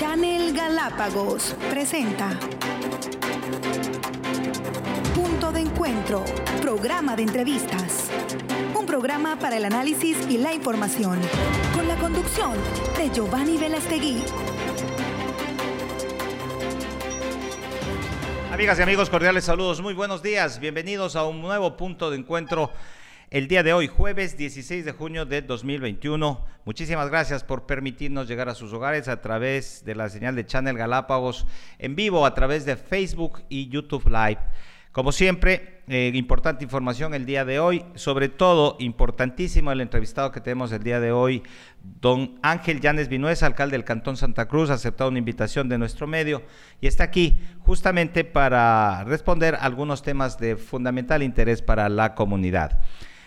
Channel Galápagos presenta Punto de Encuentro, programa de entrevistas. Un programa para el análisis y la información, con la conducción de Giovanni Velastegui. Amigas y amigos, cordiales saludos, muy buenos días, bienvenidos a un nuevo punto de encuentro el día de hoy, jueves 16 de junio de 2021. Muchísimas gracias por permitirnos llegar a sus hogares a través de la señal de Channel Galápagos en vivo, a través de Facebook y YouTube Live. Como siempre, eh, importante información el día de hoy, sobre todo importantísimo el entrevistado que tenemos el día de hoy, don Ángel Llanes Vinuesa, alcalde del Cantón Santa Cruz, ha aceptado una invitación de nuestro medio y está aquí justamente para responder algunos temas de fundamental interés para la comunidad.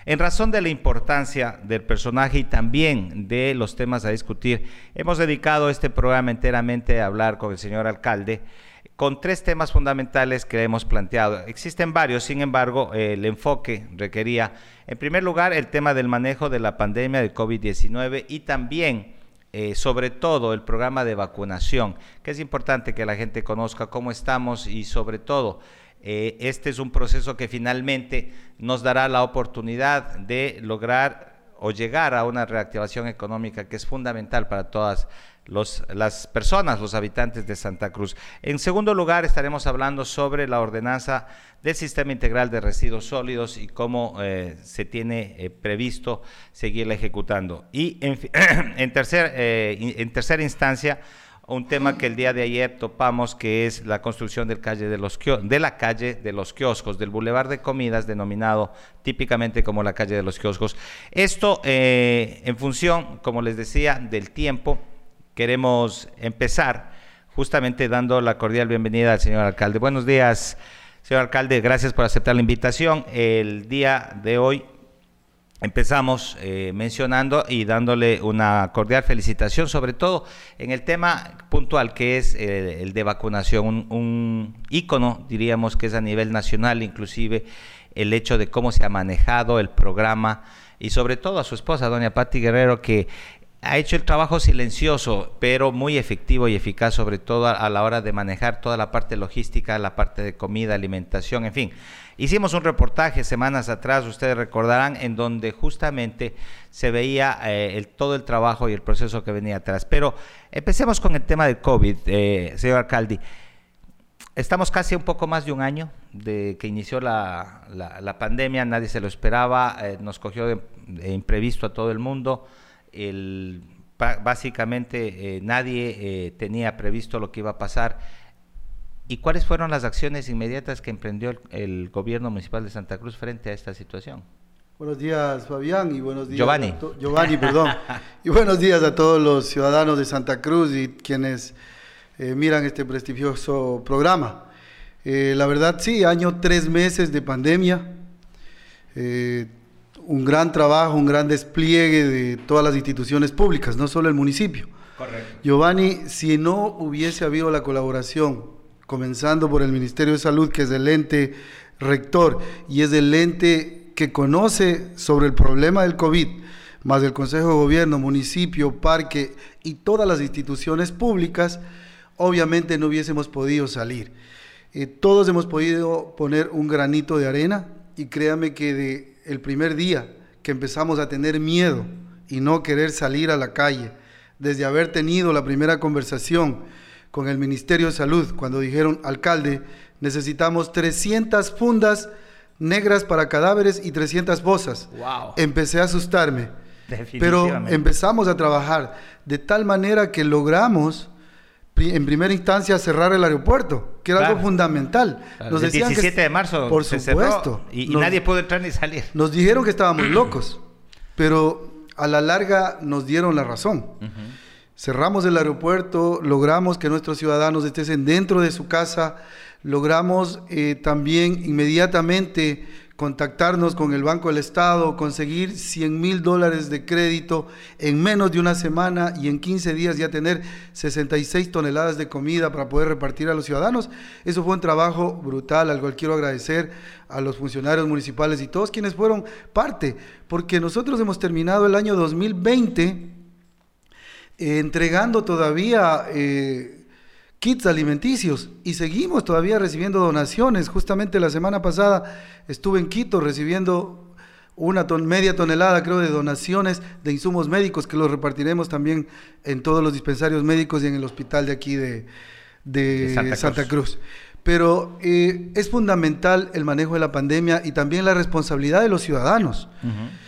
En razón de la importancia del personaje y también de los temas a discutir, hemos dedicado este programa enteramente a hablar con el señor alcalde con tres temas fundamentales que hemos planteado. Existen varios, sin embargo, el enfoque requería, en primer lugar, el tema del manejo de la pandemia de COVID-19 y también, eh, sobre todo, el programa de vacunación, que es importante que la gente conozca cómo estamos y, sobre todo, eh, este es un proceso que finalmente nos dará la oportunidad de lograr o llegar a una reactivación económica que es fundamental para todas las personas, los habitantes de Santa Cruz. En segundo lugar, estaremos hablando sobre la ordenanza del Sistema Integral de Residuos Sólidos y cómo eh, se tiene eh, previsto seguirla ejecutando. Y en, tercer, en tercera instancia, un tema que el día de ayer topamos, que es la construcción del calle de, los de la calle de los kioscos, del bulevar de comidas, denominado típicamente como la calle de los kioscos. Esto eh, en función, como les decía, del tiempo, queremos empezar justamente dando la cordial bienvenida al señor alcalde. Buenos días, señor alcalde, gracias por aceptar la invitación. El día de hoy Empezamos eh, mencionando y dándole una cordial felicitación, sobre todo en el tema puntual que es eh, el de vacunación, un, un, ícono, diríamos que es a nivel nacional, inclusive el hecho de cómo se ha manejado el programa y sobre todo a su esposa, doña Patti Guerrero, que ha hecho el trabajo silencioso, pero muy efectivo y eficaz, sobre todo a, la hora de manejar toda la parte logística, la parte de comida, alimentación, en fin. Hicimos un reportaje semanas atrás, ustedes recordarán, en donde justamente se veía eh, el, todo el trabajo y el proceso que venía atrás. Pero empecemos con el tema del COVID, eh, señor alcalde. Estamos casi un poco más de un año de que inició la, la, pandemia, nadie se lo esperaba, eh, nos cogió de imprevisto a todo el mundo el, básicamente eh, nadie eh, tenía previsto lo que iba a pasar. ¿Y cuáles fueron las acciones inmediatas que emprendió el, gobierno municipal de Santa Cruz frente a esta situación? Buenos días, Fabián, y buenos días. Giovanni. Giovanni, perdón. y buenos días a todos los ciudadanos de Santa Cruz y quienes eh, miran este prestigioso programa. la verdad, sí, año tres meses de pandemia un gran trabajo, un gran despliegue de todas las instituciones públicas, no solo el municipio. Correcto. Giovanni, si no hubiese habido la colaboración, comenzando por el Ministerio de Salud, que es el ente rector y es el ente que conoce sobre el problema del COVID, más el Consejo de Gobierno, municipio, parque y todas las instituciones públicas, obviamente no hubiésemos podido salir. Eh, todos hemos podido poner un granito de arena y créame que de el primer día que empezamos a tener miedo y no querer salir a la calle, desde haber tenido la primera conversación con el Ministerio de Salud, cuando dijeron, alcalde, necesitamos 300 fundas negras para cadáveres y 300 bosas. Wow. Empecé a asustarme. Pero empezamos a trabajar de tal manera que logramos en primera instancia cerrar el aeropuerto, que era algo fundamental. el 17 de marzo por supuesto, y, nadie pudo entrar ni salir. Nos dijeron que estábamos locos, pero a la larga nos dieron la razón. Cerramos el aeropuerto, logramos que nuestros ciudadanos estén dentro de su casa, logramos eh, también inmediatamente contactarnos con el Banco del Estado, conseguir 100 mil dólares de crédito en menos de una semana y en 15 días ya tener 66 toneladas de comida para poder repartir a los ciudadanos. Eso fue un trabajo brutal, al cual quiero agradecer a los funcionarios municipales y todos quienes fueron parte, porque nosotros hemos terminado el año 2020 entregando todavía eh, kits alimenticios y seguimos todavía recibiendo donaciones. Justamente la semana pasada estuve en Quito recibiendo una media tonelada, creo, de donaciones de insumos médicos que los repartiremos también en todos los dispensarios médicos y en el hospital de aquí de, Santa, Cruz. Pero eh, es fundamental el manejo de la pandemia y también la responsabilidad de los ciudadanos.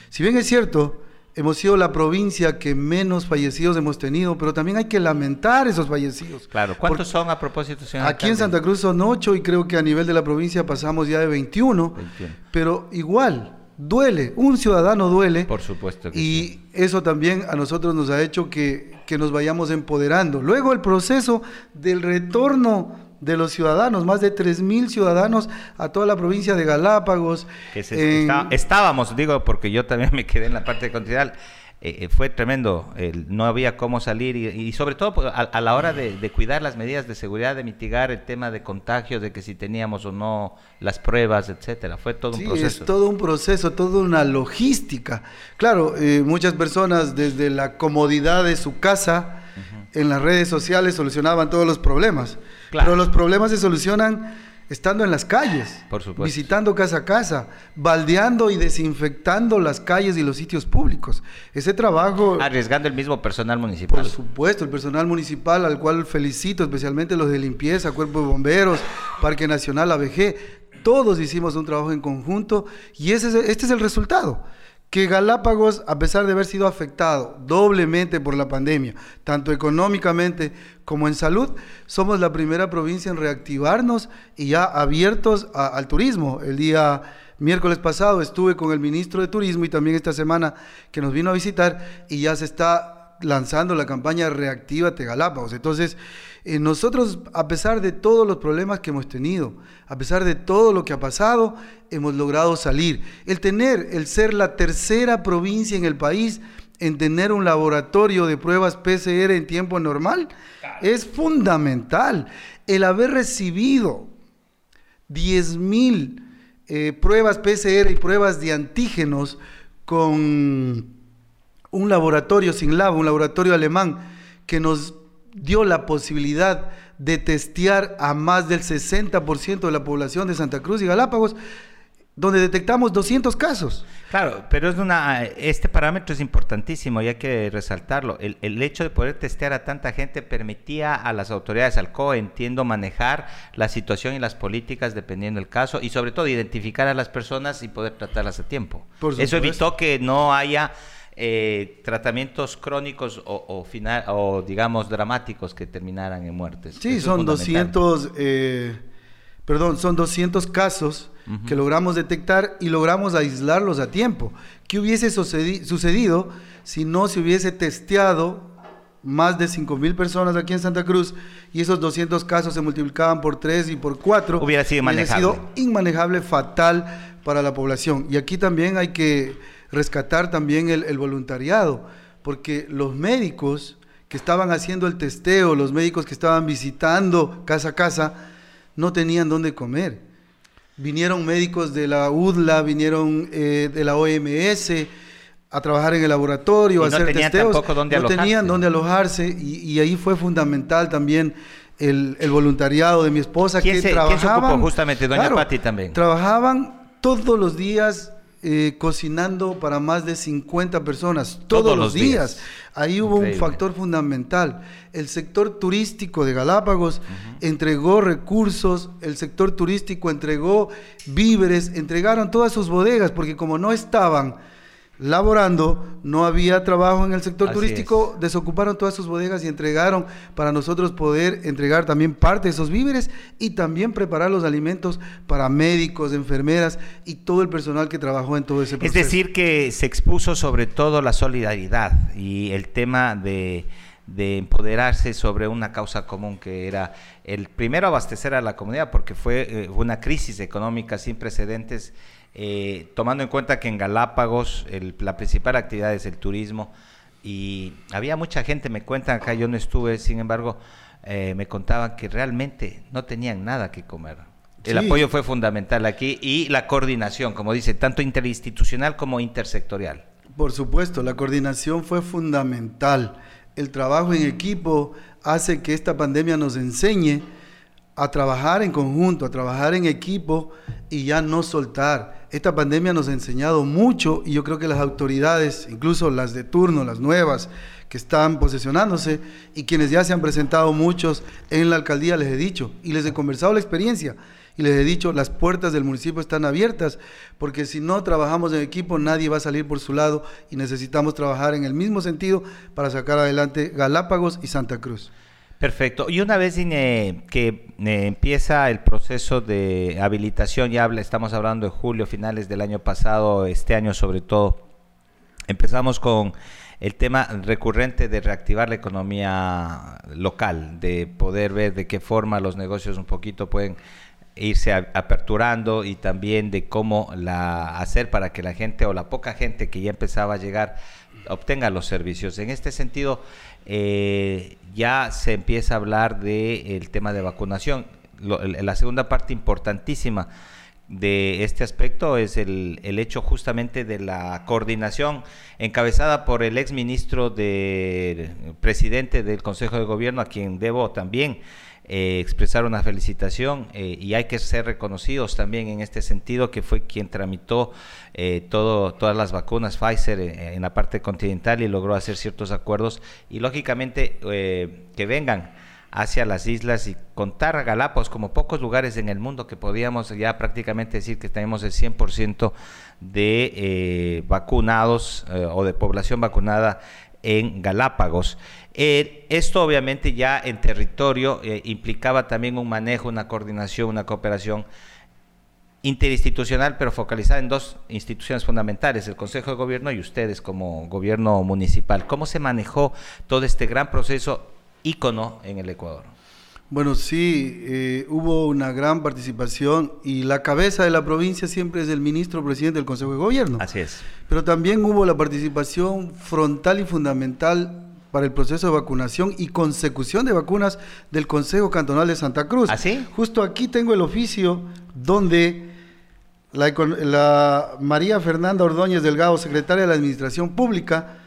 Si bien es cierto, hemos sido la provincia que menos fallecidos hemos tenido, pero también hay que lamentar esos fallecidos. Claro, ¿cuántos son a propósito, señor? Aquí en Santa Cruz son ocho y creo que a nivel de la provincia pasamos ya de 21, pero igual, duele, un ciudadano duele. Por supuesto. y eso también a nosotros nos ha hecho que, que nos vayamos empoderando. Luego el proceso del retorno de los ciudadanos, más de mil ciudadanos a toda la provincia de Galápagos. estábamos, digo, porque yo también me quedé en la parte continental. Eh, eh, fue tremendo, no había cómo salir y, sobre todo pues, a, la hora de, cuidar las medidas de seguridad, de mitigar el tema de contagios, de que si teníamos o no las pruebas, etcétera. Fue todo un proceso. Es todo un proceso, toda una logística. Claro, eh, muchas personas desde la comodidad de su casa, en las redes sociales solucionaban todos los problemas. Pero los problemas se solucionan estando en las calles, visitando casa a casa, baldeando y desinfectando las calles y los sitios públicos. Ese trabajo... Arriesgando el mismo personal municipal. Por supuesto, el personal municipal al cual felicito, especialmente los de limpieza, Cuerpo de Bomberos, Parque Nacional, ABG, todos hicimos un trabajo en conjunto y ese este es el resultado que Galápagos, a pesar de haber sido afectado doblemente por la pandemia, tanto económicamente como en salud, somos la primera provincia en reactivarnos y ya abiertos al turismo. El día miércoles pasado estuve con el ministro de Turismo y también esta semana que nos vino a visitar y ya se está lanzando la campaña Reactívate Galápagos. Entonces, eh, nosotros, a pesar de todos los problemas que hemos tenido, a pesar de todo lo que ha pasado, hemos logrado salir. El tener, el ser la tercera provincia en el país en tener un laboratorio de pruebas PCR en tiempo normal es fundamental. El haber recibido 10 mil eh, pruebas PCR y pruebas de antígenos con un laboratorio sin labo, un laboratorio alemán, que nos dio la posibilidad de testear a más del 60% de la población de Santa Cruz y Galápagos, donde detectamos 200 casos. Claro, pero es una, este parámetro es importantísimo y hay que resaltarlo. El, el, hecho de poder testear a tanta gente permitía a las autoridades, al COE, entiendo, manejar la situación y las políticas dependiendo del caso y sobre todo identificar a las personas y poder tratarlas a tiempo. Eso evitó que no haya eh, tratamientos crónicos o, final, o, digamos, dramáticos que terminaran en muertes. Sí, son 200, eh, perdón, son 200 casos que logramos detectar y logramos aislarlos a tiempo. ¿Qué hubiese sucedido si no se hubiese testeado más de 5 mil personas aquí en Santa Cruz y esos 200 casos se multiplicaban por 3 y por 4? Hubiera sido inmanejable. Hubiera sido inmanejable, fatal para la población. Y aquí también hay que rescatar también el, voluntariado, porque los médicos que estaban haciendo el testeo, los médicos que estaban visitando casa a casa, no tenían dónde comer. Vinieron médicos de la UDLA, vinieron eh, de la OMS a trabajar en el laboratorio, a hacer testeos. no tenían dónde alojarse y, ahí fue fundamental también el, voluntariado de mi esposa que trabajaban. justamente, doña Patti también. Trabajaban todos los días eh, cocinando para más de 50 personas todos, los días. Ahí hubo un factor fundamental. El sector turístico de Galápagos entregó recursos, el sector turístico entregó víveres, entregaron todas sus bodegas, porque como no estaban laborando, no había trabajo en el sector turístico, desocuparon todas sus bodegas y entregaron para nosotros poder entregar también parte de esos víveres y también preparar los alimentos para médicos, enfermeras y todo el personal que trabajó en todo ese proceso. Es decir, que se expuso sobre todo la solidaridad y el tema de, empoderarse sobre una causa común que era el primero abastecer a la comunidad porque fue eh, una crisis económica sin precedentes eh, tomando en cuenta que en Galápagos la principal actividad es el turismo y había mucha gente, me cuentan acá, yo no estuve, sin embargo, eh, me contaban que realmente no tenían nada que comer. El apoyo fue fundamental aquí y la coordinación, como dice, tanto interinstitucional como intersectorial. Por supuesto, la coordinación fue fundamental. el trabajo en equipo hace que esta pandemia nos enseñe a trabajar en conjunto, a trabajar en equipo y ya no soltar. Esta pandemia nos ha enseñado mucho y yo creo que las autoridades, incluso las de turno, las nuevas, que están posesionándose y quienes ya se han presentado muchos en la alcaldía, les he dicho y les he conversado la experiencia y les he dicho, las puertas del municipio están abiertas, porque si no trabajamos en equipo, nadie va a salir por su lado y necesitamos trabajar en el mismo sentido para sacar adelante Galápagos y Santa Cruz. Perfecto. Y una vez que eh, empieza el proceso de habilitación, ya habla, estamos hablando de julio, finales del año pasado, este año sobre todo, empezamos con el tema recurrente de reactivar la economía local, de poder ver de qué forma los negocios un poquito pueden irse aperturando y también de cómo la hacer para que la gente o la poca gente que ya empezaba a llegar obtenga los servicios. En este sentido, eh, ya se empieza a hablar del tema de vacunación. la segunda parte importantísima de este aspecto es el, el, hecho justamente de la coordinación encabezada por el ex ministro de presidente del Consejo de Gobierno, a quien debo también eh, expresar una felicitación eh, y hay que ser reconocidos también en este sentido que fue quien tramitó eh, todo, todas las vacunas Pfizer en la parte continental y logró hacer ciertos acuerdos. Y lógicamente que vengan hacia las islas y contar a Galápagos como pocos lugares en el mundo que podíamos ya prácticamente decir que tenemos el 100% de vacunados o de población vacunada en Galápagos. Eh, esto obviamente ya en territorio eh, implicaba también un manejo, una coordinación, una cooperación interinstitucional, pero focalizada en dos instituciones fundamentales, el Consejo de Gobierno y ustedes como gobierno municipal. ¿Cómo se manejó todo este gran proceso ícono en el Ecuador? Bueno, sí, eh, hubo una gran participación y la cabeza de la provincia siempre es el ministro presidente del Consejo de Gobierno. Así es. Pero también hubo la participación frontal y fundamental para el proceso de vacunación y consecución de vacunas del Consejo Cantonal de Santa Cruz. ¿Así? ¿Ah, Justo aquí tengo el oficio donde la, María Fernanda Ordóñez Delgado, secretaria de la Administración Pública,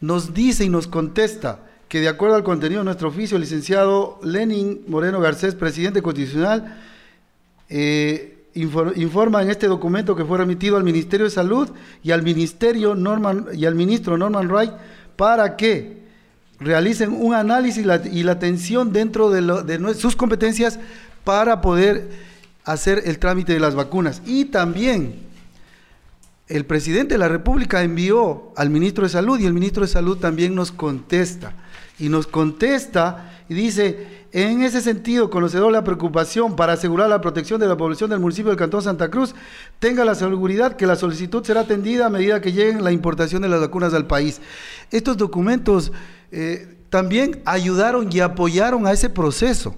nos dice y nos contesta que de acuerdo al contenido de nuestro oficio, el licenciado Lenin Moreno Garcés, presidente constitucional, eh, informa en este documento que fue remitido al Ministerio de Salud y al Ministerio Norman y al ministro Norman Wright para que realicen un análisis y la atención dentro de, sus competencias para poder hacer el trámite de las vacunas. Y también el presidente de la República envió al ministro de Salud y el ministro de Salud también nos contesta. Y nos contesta y dice, en ese sentido, conocedor la preocupación para asegurar la protección de la población del municipio del Cantón Santa Cruz, tenga la seguridad que la solicitud será atendida a medida que lleguen la importación de las vacunas al país. Estos documentos eh, también ayudaron y apoyaron a ese proceso.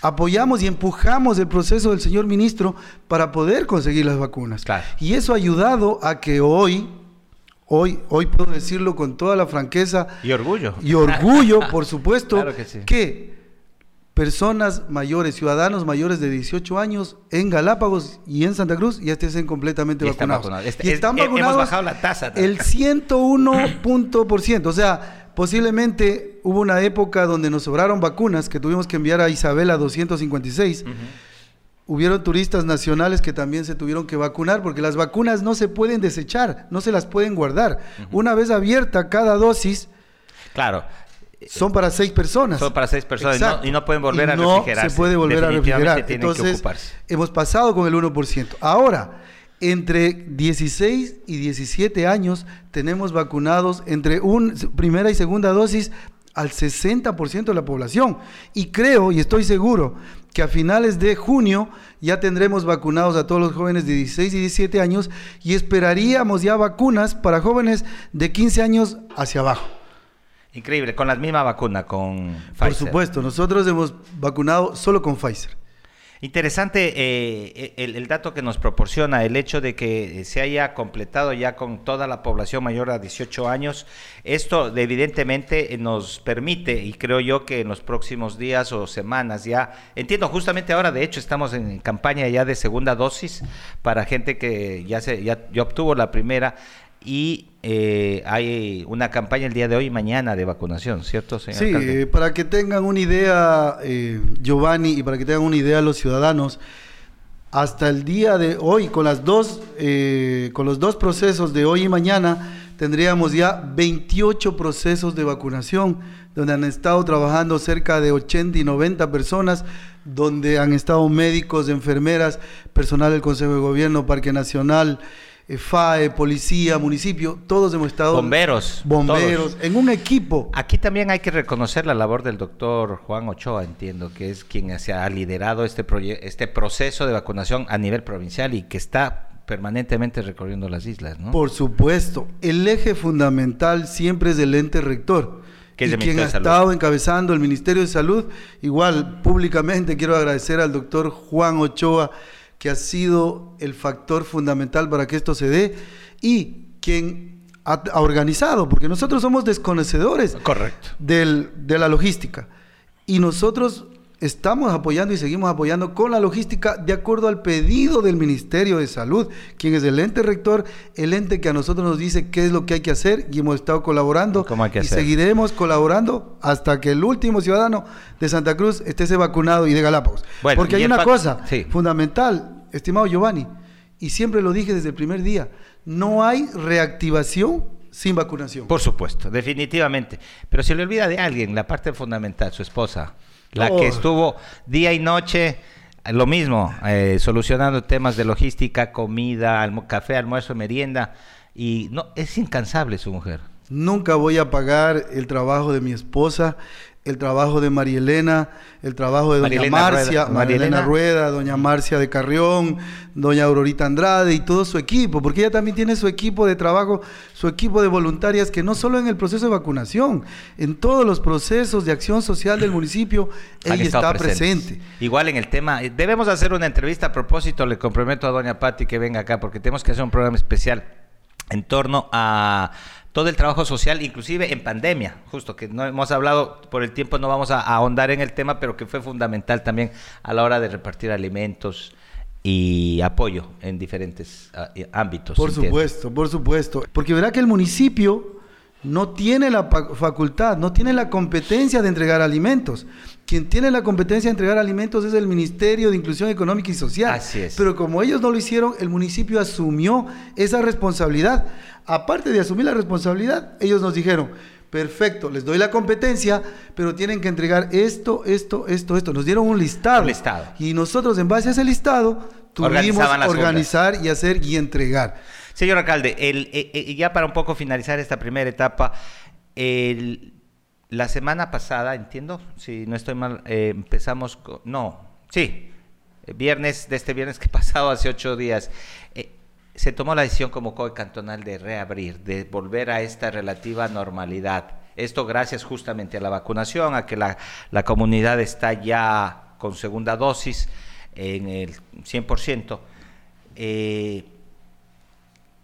Apoyamos y empujamos el proceso del señor ministro para poder conseguir las vacunas. Y eso ha ayudado a que hoy, hoy, hoy puedo decirlo con toda la franqueza. Y orgullo. Y orgullo, por supuesto, que personas mayores, ciudadanos mayores de 18 años en Galápagos y en Santa Cruz ya estén completamente vacunados. y están vacunados. Hemos bajado la tasa. El 101 punto por ciento. O sea, posiblemente hubo una época donde nos sobraron vacunas que tuvimos que enviar a Isabela 256. Hubieron turistas nacionales que también se tuvieron que vacunar porque las vacunas no se pueden desechar, no se las pueden guardar. Una vez abierta cada dosis, Claro, son para seis personas. Son para seis personas y no, pueden volver a refrigerarse. No se puede volver a refrigerar. Entonces, hemos pasado con el 1%. Ahora, entre 16 y 17 años tenemos vacunados entre un, primera y segunda dosis al 60% de la población. Y creo y estoy seguro que a finales de junio ya tendremos vacunados a todos los jóvenes de 16 y 17 años y esperaríamos ya vacunas para jóvenes de 15 años hacia abajo. Increíble, con la misma vacuna, con Pfizer. Por supuesto, nosotros hemos vacunado solo con Pfizer. Interesante eh, el, dato que nos proporciona, el hecho de que se haya completado ya con toda la población mayor a 18 años. Esto evidentemente nos permite, y creo yo que en los próximos días o semanas ya, entiendo justamente ahora, de hecho estamos en campaña ya de segunda dosis para gente que ya, se, ya obtuvo la primera y eh, hay una campaña el día de hoy y mañana de vacunación, ¿cierto, señor? Sí, eh, para que tengan una idea, eh, Giovanni, y para que tengan una idea los ciudadanos, hasta el día de hoy, con, las dos, con los dos procesos de hoy y mañana, tendríamos ya 28 procesos de vacunación, donde han estado trabajando cerca de 80 y 90 personas, donde han estado médicos, enfermeras, personal del Consejo de Gobierno, Parque Nacional, eh, FAE, policía, municipio, todos hemos estado... Bomberos. Bomberos, en un equipo. Aquí también hay que reconocer la labor del doctor Juan Ochoa, entiendo, que es quien se ha liderado este, este proceso de vacunación a nivel provincial y que está permanentemente recorriendo las islas, ¿no? Por supuesto. El eje fundamental siempre es el ente rector. Que es y quien ha estado encabezando el Ministerio de Salud. Igual, públicamente quiero agradecer al doctor Juan Ochoa, que ha sido el factor fundamental para que esto se dé y quien ha, organizado, porque nosotros somos desconocedores Correcto. Del, de la logística. Y nosotros estamos apoyando y seguimos apoyando con la logística de acuerdo al pedido del Ministerio de Salud, quien es el ente rector, el ente que a nosotros nos dice qué es lo que hay que hacer y hemos estado colaborando y seguiremos colaborando hasta que el último ciudadano de Santa Cruz esté vacunado y de Galápagos. Porque hay una cosa fundamental, estimado Giovanni, y siempre lo dije desde el primer día, no hay reactivación sin vacunación. Por supuesto, definitivamente. Pero se le olvida de alguien, la parte fundamental, su esposa la que estuvo día y noche, lo mismo, eh, solucionando temas de logística, comida, café, almuerzo, merienda, y no es incansable su mujer. Nunca voy a pagar el trabajo de mi esposa el trabajo de María Elena, el trabajo de doña Marcia, María Elena Rueda, doña Marcia de Carrión, doña Aurorita Andrade y todo su equipo, porque ella también tiene su equipo de trabajo, su equipo de voluntarias, que no solo en el proceso de vacunación, en todos los procesos de acción social del municipio, ella está presente. Igual en el tema, eh, debemos hacer una entrevista a propósito, le comprometo a doña Patti que venga acá, porque tenemos que hacer un programa especial en torno a todo el trabajo social, inclusive en pandemia, justo que no hemos hablado por el tiempo, no vamos a, ahondar en el tema, pero que fue fundamental también a la hora de repartir alimentos y apoyo en diferentes ah, ámbitos. Por supuesto, por supuesto, porque verá que el municipio no tiene la facultad, no tiene la competencia de entregar alimentos. Quien tiene la competencia de entregar alimentos es el Ministerio de Inclusión Económica y Social. Así es. Pero como ellos no lo hicieron, el municipio asumió esa responsabilidad aparte de asumir la responsabilidad, ellos nos dijeron, perfecto, les doy la competencia, pero tienen que entregar esto, esto, esto, esto. Nos dieron un listado. listado. Y nosotros en base a ese listado tuvimos que organizar y hacer y entregar. Señor alcalde, el, eh, eh, ya para un poco finalizar esta primera etapa, la semana pasada, entiendo, si no estoy mal, eh, empezamos con, no, sí, viernes, de este viernes que pasado, hace ocho días, se tomó la decisión como COE cantonal de reabrir, de volver a esta relativa normalidad. Esto gracias justamente a la vacunación, a que la, comunidad está ya con segunda dosis en el 100%. Eh,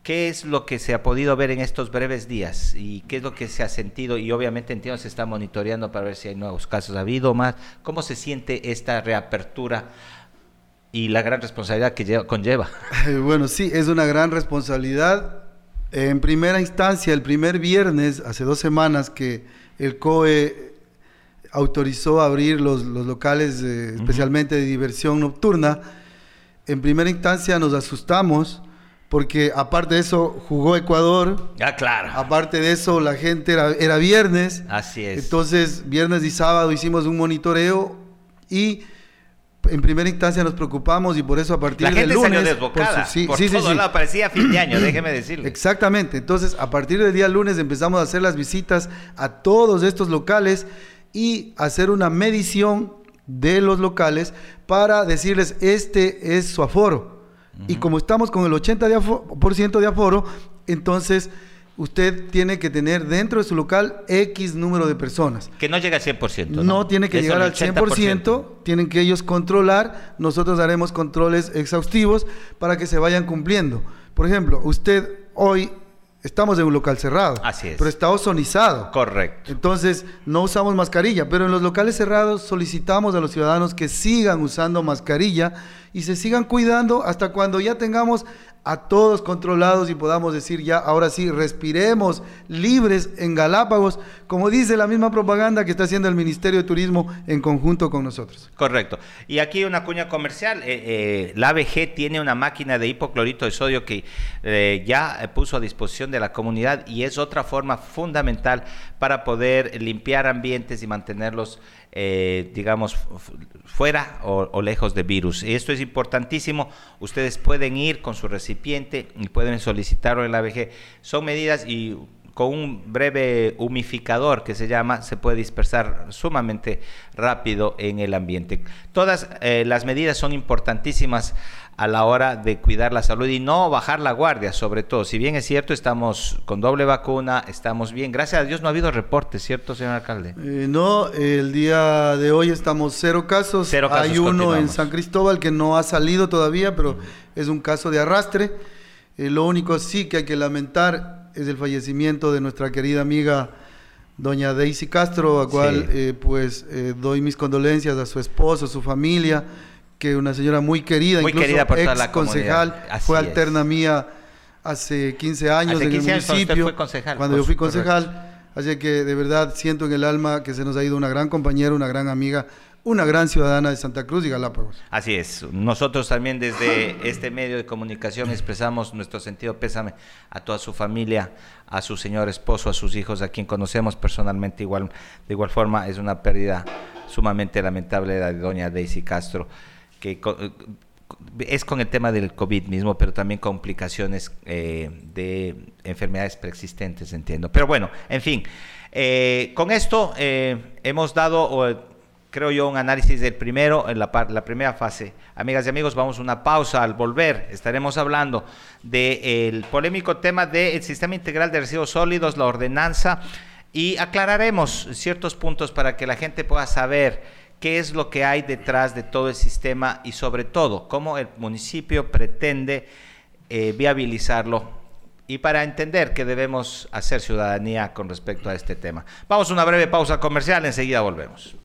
¿Qué es lo que se ha podido ver en estos breves días y qué es lo que se ha sentido? Y obviamente entiendo se está monitoreando para ver si hay nuevos casos, ha habido más. ¿Cómo se siente esta reapertura y la gran responsabilidad que conlleva. Bueno, sí, es una gran responsabilidad. En primera instancia, el primer viernes, hace dos semanas que el COE autorizó abrir los, locales especialmente de diversión nocturna, en primera instancia nos asustamos porque aparte de eso jugó Ecuador. Ah, claro. Aparte de eso la gente era, era viernes. Así es. Entonces, viernes y sábado hicimos un monitoreo y en primera instancia nos preocupamos y por eso a partir del lunes... Salió desbocada, por, sí, sí, todo sí, parecía fin de año, déjeme decirle. Exactamente, entonces a partir del día lunes empezamos a hacer las visitas a todos estos locales y hacer una medición de los locales para decirles este es su aforo. Y como estamos con el 80% de aforo, entonces usted tiene que tener dentro de su local X número de personas. Que no llega al 100%. No, no tiene que llegar al 100%, tienen que ellos controlar, nosotros haremos controles exhaustivos para que se vayan cumpliendo. Por ejemplo, usted hoy estamos en un local cerrado. Así es. Pero está ozonizado. Correcto. Entonces, no usamos mascarilla, pero en los locales cerrados solicitamos a los ciudadanos que sigan usando mascarilla y se sigan cuidando hasta cuando ya tengamos a todos controlados y podamos decir ya, ahora sí, respiremos libres en Galápagos, como dice la misma propaganda que está haciendo el Ministerio de Turismo en conjunto con nosotros. Correcto. Y aquí una cuña comercial, eh, eh, la ABG tiene una máquina de hipoclorito de sodio que eh, ya puso a disposición de la comunidad y es otra forma fundamental para poder limpiar ambientes y mantenerlos eh, digamos, fuera o, lejos de virus. Esto es importantísimo. Ustedes pueden ir con su recipiente y pueden solicitarlo en la ABG. Son medidas y con un breve humificador que se llama, se puede dispersar sumamente rápido en el ambiente. Todas eh, las medidas son importantísimas a la hora de cuidar la salud y no bajar la guardia, sobre todo. Si bien es cierto, estamos con doble vacuna, estamos bien. Gracias a Dios no ha habido reportes, ¿cierto, señor alcalde? Eh, no, el día de hoy estamos cero casos. Cero casos Hay uno en San Cristóbal que no ha salido todavía, pero es un caso de arrastre. Eh, lo único sí que hay que lamentar es el fallecimiento de nuestra querida amiga doña Daisy Castro, a cual eh, pues doy mis condolencias a su esposo, a su familia que una señora muy querida, muy incluso querida por ex la concejal, fue alterna mía hace 15 años en el municipio, cuando yo fui concejal. Así que de verdad siento en el alma que se nos ha ido una gran compañera, una gran amiga, una gran ciudadana de Santa Cruz y Galápagos. Así es. Nosotros también desde este medio de comunicación expresamos nuestro sentido pésame a toda su familia, a su señor esposo, a sus hijos, a quien conocemos personalmente igual, de igual forma es una pérdida sumamente lamentable la de doña Daisy Castro que eh, es con el tema del COVID mismo, pero también complicaciones eh, de enfermedades preexistentes, entiendo. Pero bueno, en fin, eh, con esto hemos dado, creo yo, un análisis del primero, en la, la, primera fase. Amigas y amigos, vamos a una pausa. Al volver, estaremos hablando del polémico tema del sistema integral de residuos sólidos, la ordenanza, y aclararemos ciertos puntos para que la gente pueda saber qué es lo que hay detrás de todo el sistema y sobre todo cómo el municipio pretende eh, viabilizarlo y para entender qué debemos hacer ciudadanía con respecto a este tema. Vamos a una breve pausa comercial, enseguida volvemos.